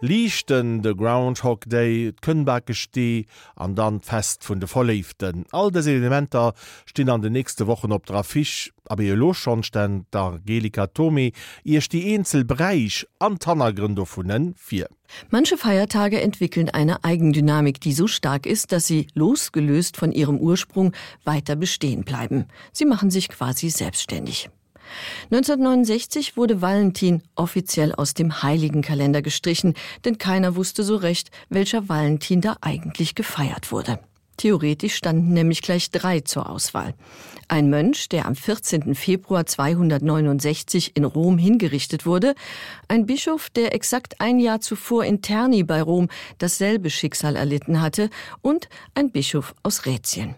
Lichten de Groundhog Day, Kënnbacke stee an dann fest vun de Verleeften. All des Elementer stinn an de nächste Wochen op dra fisch, aber je loschonstä der Gelika Tomi die Einzel Breich an Tannergründer vunnen fir. Manche Feiertage entwickeln eine Eigendynamik, die so stark ist, dass sie losgelöst von ihrem Ursprung weiter bestehen bleiben. Sie machen sich quasi selbstständig. 1969 wurde Valentin offiziell aus dem heiligen Kalender gestrichen, denn keiner wusste so recht, welcher Valentin da eigentlich gefeiert wurde. Theoretisch standen nämlich gleich drei zur Auswahl. Ein Mönch, der am 14. Februar 269 in Rom hingerichtet wurde, ein Bischof, der exakt ein Jahr zuvor in Terni bei Rom dasselbe Schicksal erlitten hatte, und ein Bischof aus Rätien.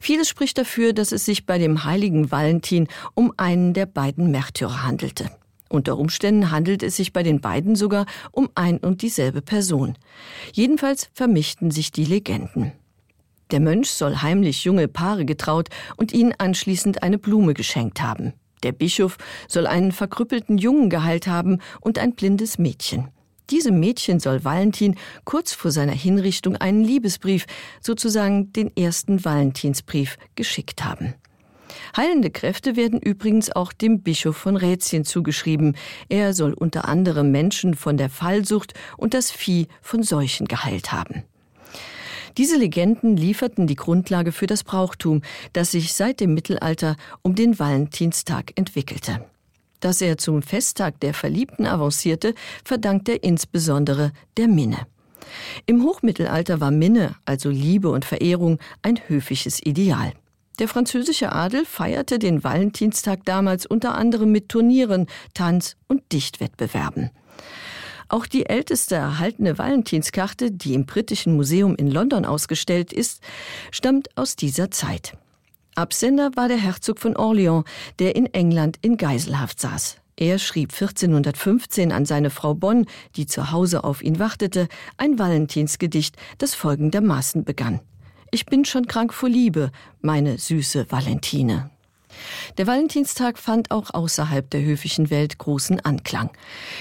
Vieles spricht dafür, dass es sich bei dem heiligen Valentin um einen der beiden Märtyrer handelte. Unter Umständen handelt es sich bei den beiden sogar um ein und dieselbe Person. Jedenfalls vermischten sich die Legenden. Der Mönch soll heimlich junge Paare getraut und ihnen anschließend eine Blume geschenkt haben. Der Bischof soll einen verkrüppelten Jungen geheilt haben und ein blindes Mädchen. Diesem Mädchen soll Valentin kurz vor seiner Hinrichtung einen Liebesbrief, sozusagen den ersten Valentinsbrief, geschickt haben. Heilende Kräfte werden übrigens auch dem Bischof von Rätien zugeschrieben. Er soll unter anderem Menschen von der Fallsucht und das Vieh von Seuchen geheilt haben. Diese Legenden lieferten die Grundlage für das Brauchtum, das sich seit dem Mittelalter um den Valentinstag entwickelte. Dass er zum Festtag der Verliebten avancierte, verdankt er insbesondere der Minne. Im Hochmittelalter war Minne, also Liebe und Verehrung, ein höfisches Ideal. Der französische Adel feierte den Valentinstag damals unter anderem mit Turnieren, Tanz und Dichtwettbewerben. Auch die älteste erhaltene Valentinskarte, die im Britischen Museum in London ausgestellt ist, stammt aus dieser Zeit. Absender war der Herzog von Orleans, der in England in Geiselhaft saß. Er schrieb 1415 an seine Frau Bonn, die zu Hause auf ihn wartete, ein Valentinsgedicht, das folgendermaßen begann. Ich bin schon krank vor Liebe, meine süße Valentine. Der Valentinstag fand auch außerhalb der höfischen Welt großen Anklang.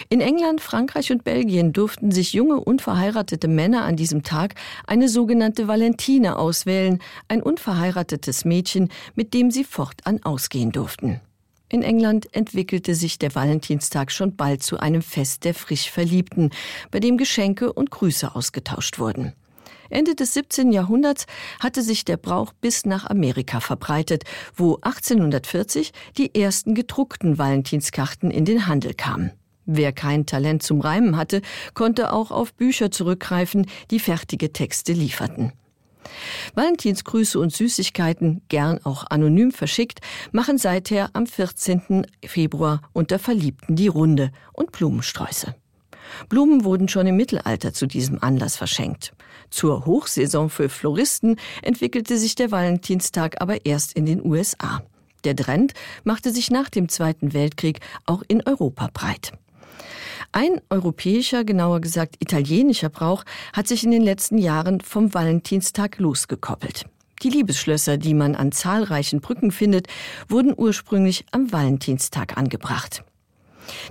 In England, Frankreich und Belgien durften sich junge unverheiratete Männer an diesem Tag eine sogenannte Valentine auswählen, ein unverheiratetes Mädchen, mit dem sie fortan ausgehen durften. In England entwickelte sich der Valentinstag schon bald zu einem Fest der frisch Verliebten, bei dem Geschenke und Grüße ausgetauscht wurden. Ende des 17. Jahrhunderts hatte sich der Brauch bis nach Amerika verbreitet, wo 1840 die ersten gedruckten Valentinskarten in den Handel kamen. Wer kein Talent zum Reimen hatte, konnte auch auf Bücher zurückgreifen, die fertige Texte lieferten. Valentinsgrüße und Süßigkeiten, gern auch anonym verschickt, machen seither am 14. Februar unter Verliebten die Runde und Blumensträuße. Blumen wurden schon im Mittelalter zu diesem Anlass verschenkt. Zur Hochsaison für Floristen entwickelte sich der Valentinstag aber erst in den USA. Der Trend machte sich nach dem Zweiten Weltkrieg auch in Europa breit. Ein europäischer, genauer gesagt italienischer Brauch hat sich in den letzten Jahren vom Valentinstag losgekoppelt. Die Liebesschlösser, die man an zahlreichen Brücken findet, wurden ursprünglich am Valentinstag angebracht.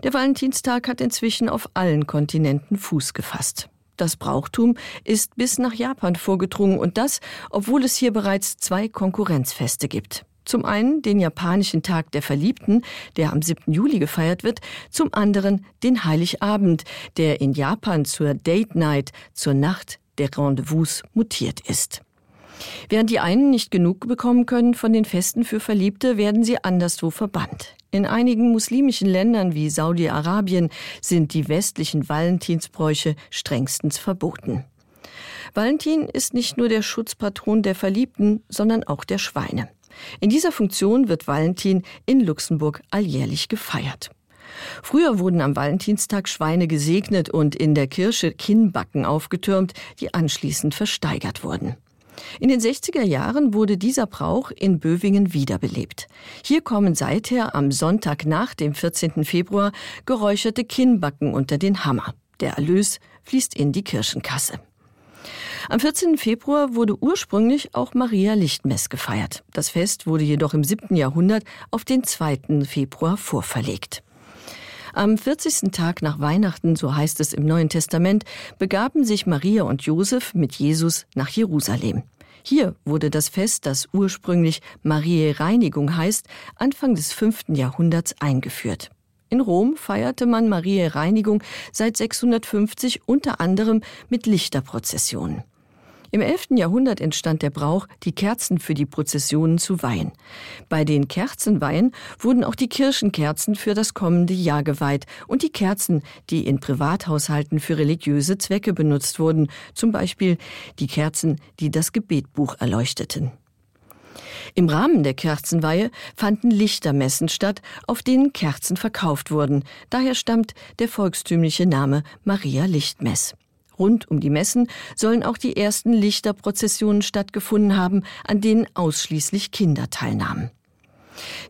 Der Valentinstag hat inzwischen auf allen Kontinenten Fuß gefasst. Das Brauchtum ist bis nach Japan vorgedrungen und das, obwohl es hier bereits zwei Konkurrenzfeste gibt. Zum einen den japanischen Tag der Verliebten, der am 7. Juli gefeiert wird, zum anderen den Heiligabend, der in Japan zur Date Night, zur Nacht der Rendezvous mutiert ist. Während die einen nicht genug bekommen können von den Festen für Verliebte, werden sie anderswo verbannt. In einigen muslimischen Ländern wie Saudi-Arabien sind die westlichen Valentinsbräuche strengstens verboten. Valentin ist nicht nur der Schutzpatron der Verliebten, sondern auch der Schweine. In dieser Funktion wird Valentin in Luxemburg alljährlich gefeiert. Früher wurden am Valentinstag Schweine gesegnet und in der Kirche Kinnbacken aufgetürmt, die anschließend versteigert wurden. In den 60er Jahren wurde dieser Brauch in Bövingen wiederbelebt. Hier kommen seither am Sonntag nach dem 14. Februar geräucherte Kinnbacken unter den Hammer. Der Erlös fließt in die Kirchenkasse. Am 14. Februar wurde ursprünglich auch Maria Lichtmess gefeiert. Das Fest wurde jedoch im 7. Jahrhundert auf den 2. Februar vorverlegt. Am 40. Tag nach Weihnachten, so heißt es im Neuen Testament, begaben sich Maria und Josef mit Jesus nach Jerusalem. Hier wurde das Fest, das ursprünglich Mariä Reinigung heißt, Anfang des fünften Jahrhunderts eingeführt. In Rom feierte man Mariä Reinigung seit 650 unter anderem mit Lichterprozessionen. Im 11. Jahrhundert entstand der Brauch, die Kerzen für die Prozessionen zu weihen. Bei den Kerzenweihen wurden auch die Kirchenkerzen für das kommende Jahr geweiht und die Kerzen, die in Privathaushalten für religiöse Zwecke benutzt wurden, zum Beispiel die Kerzen, die das Gebetbuch erleuchteten. Im Rahmen der Kerzenweihe fanden Lichtermessen statt, auf denen Kerzen verkauft wurden. Daher stammt der volkstümliche Name Maria Lichtmess. Rund um die Messen sollen auch die ersten Lichterprozessionen stattgefunden haben, an denen ausschließlich Kinder teilnahmen.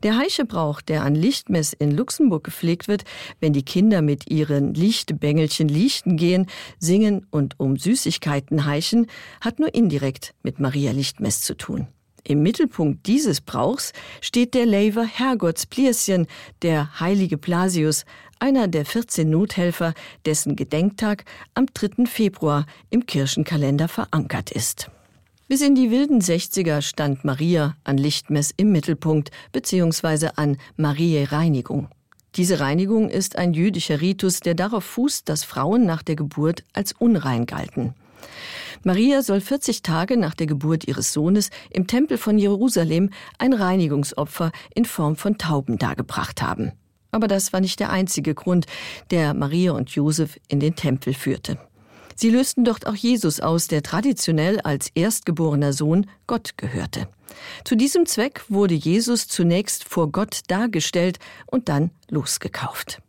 Der Heischebrauch, der an Lichtmess in Luxemburg gepflegt wird, wenn die Kinder mit ihren Lichtbängelchen lichten gehen, singen und um Süßigkeiten heischen, hat nur indirekt mit Maria Lichtmess zu tun. Im Mittelpunkt dieses Brauchs steht der Lever Herrgottsplierschen, der heilige Blasius, einer der 14 Nothelfer, dessen Gedenktag am 3. Februar im Kirchenkalender verankert ist. Bis in die wilden 60er stand Maria an Lichtmess im Mittelpunkt bzw. an Mariä Reinigung. Diese Reinigung ist ein jüdischer Ritus, der darauf fußt, dass Frauen nach der Geburt als unrein galten. Maria soll 40 Tage nach der Geburt ihres Sohnes im Tempel von Jerusalem ein Reinigungsopfer in Form von Tauben dargebracht haben. Aber das war nicht der einzige Grund, der Maria und Josef in den Tempel führte. Sie lösten dort auch Jesus aus, der traditionell als erstgeborener Sohn Gott gehörte. Zu diesem Zweck wurde Jesus zunächst vor Gott dargestellt und dann losgekauft.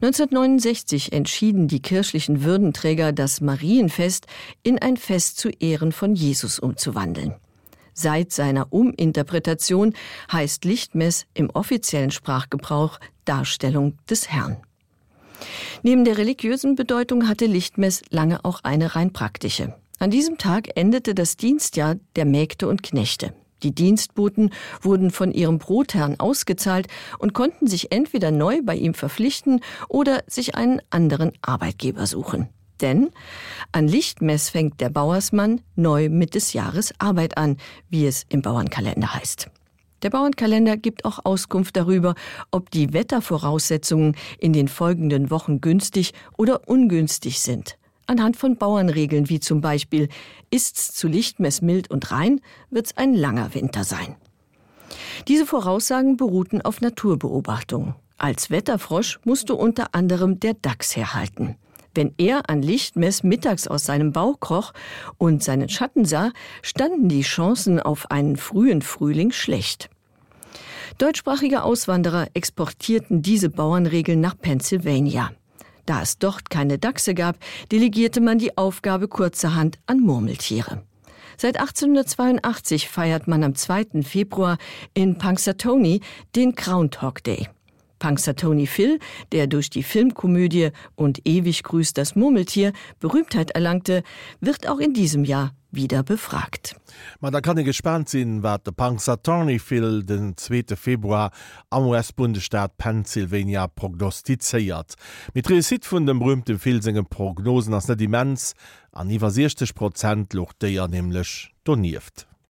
1969 entschieden die kirchlichen Würdenträger, das Marienfest in ein Fest zu Ehren von Jesus umzuwandeln. Seit seiner Uminterpretation heißt Lichtmess im offiziellen Sprachgebrauch Darstellung des Herrn. Neben der religiösen Bedeutung hatte Lichtmess lange auch eine rein praktische. An diesem Tag endete das Dienstjahr der Mägde und Knechte. Die Dienstboten wurden von ihrem Brotherrn ausgezahlt und konnten sich entweder neu bei ihm verpflichten oder sich einen anderen Arbeitgeber suchen. Denn an Lichtmess fängt der Bauersmann neu mit des Jahres Arbeit an, wie es im Bauernkalender heißt. Der Bauernkalender gibt auch Auskunft darüber, ob die Wettervoraussetzungen in den folgenden Wochen günstig oder ungünstig sind anhand von Bauernregeln wie zum Beispiel ist's zu Lichtmess mild und rein, wird's ein langer Winter sein. Diese Voraussagen beruhten auf Naturbeobachtung. Als Wetterfrosch musste unter anderem der Dachs herhalten. Wenn er an Lichtmess mittags aus seinem Bauch kroch und seinen Schatten sah, standen die Chancen auf einen frühen Frühling schlecht. Deutschsprachige Auswanderer exportierten diese Bauernregeln nach Pennsylvania. Da es dort keine Dachse gab, delegierte man die Aufgabe kurzerhand an Murmeltiere. Seit 1882 feiert man am 2. Februar in Punxsutawney den Groundhog Day. Punxsutawney Phil, der durch die Filmkomödie und ewig grüßt das Murmeltier Berühmtheit erlangte, wird auch in diesem Jahr wieder befragt. Man da kann ich gespannt sinn, wat de Punxsutawneyfil den 2. Februar am US-Bundesstaat Pennsylvania prognostizeiert. Mit Resit vun dem berühmten Filsingen Prognosen ass net Dimens an iwwer 60 Prozent loch déier nämlichlech doniert.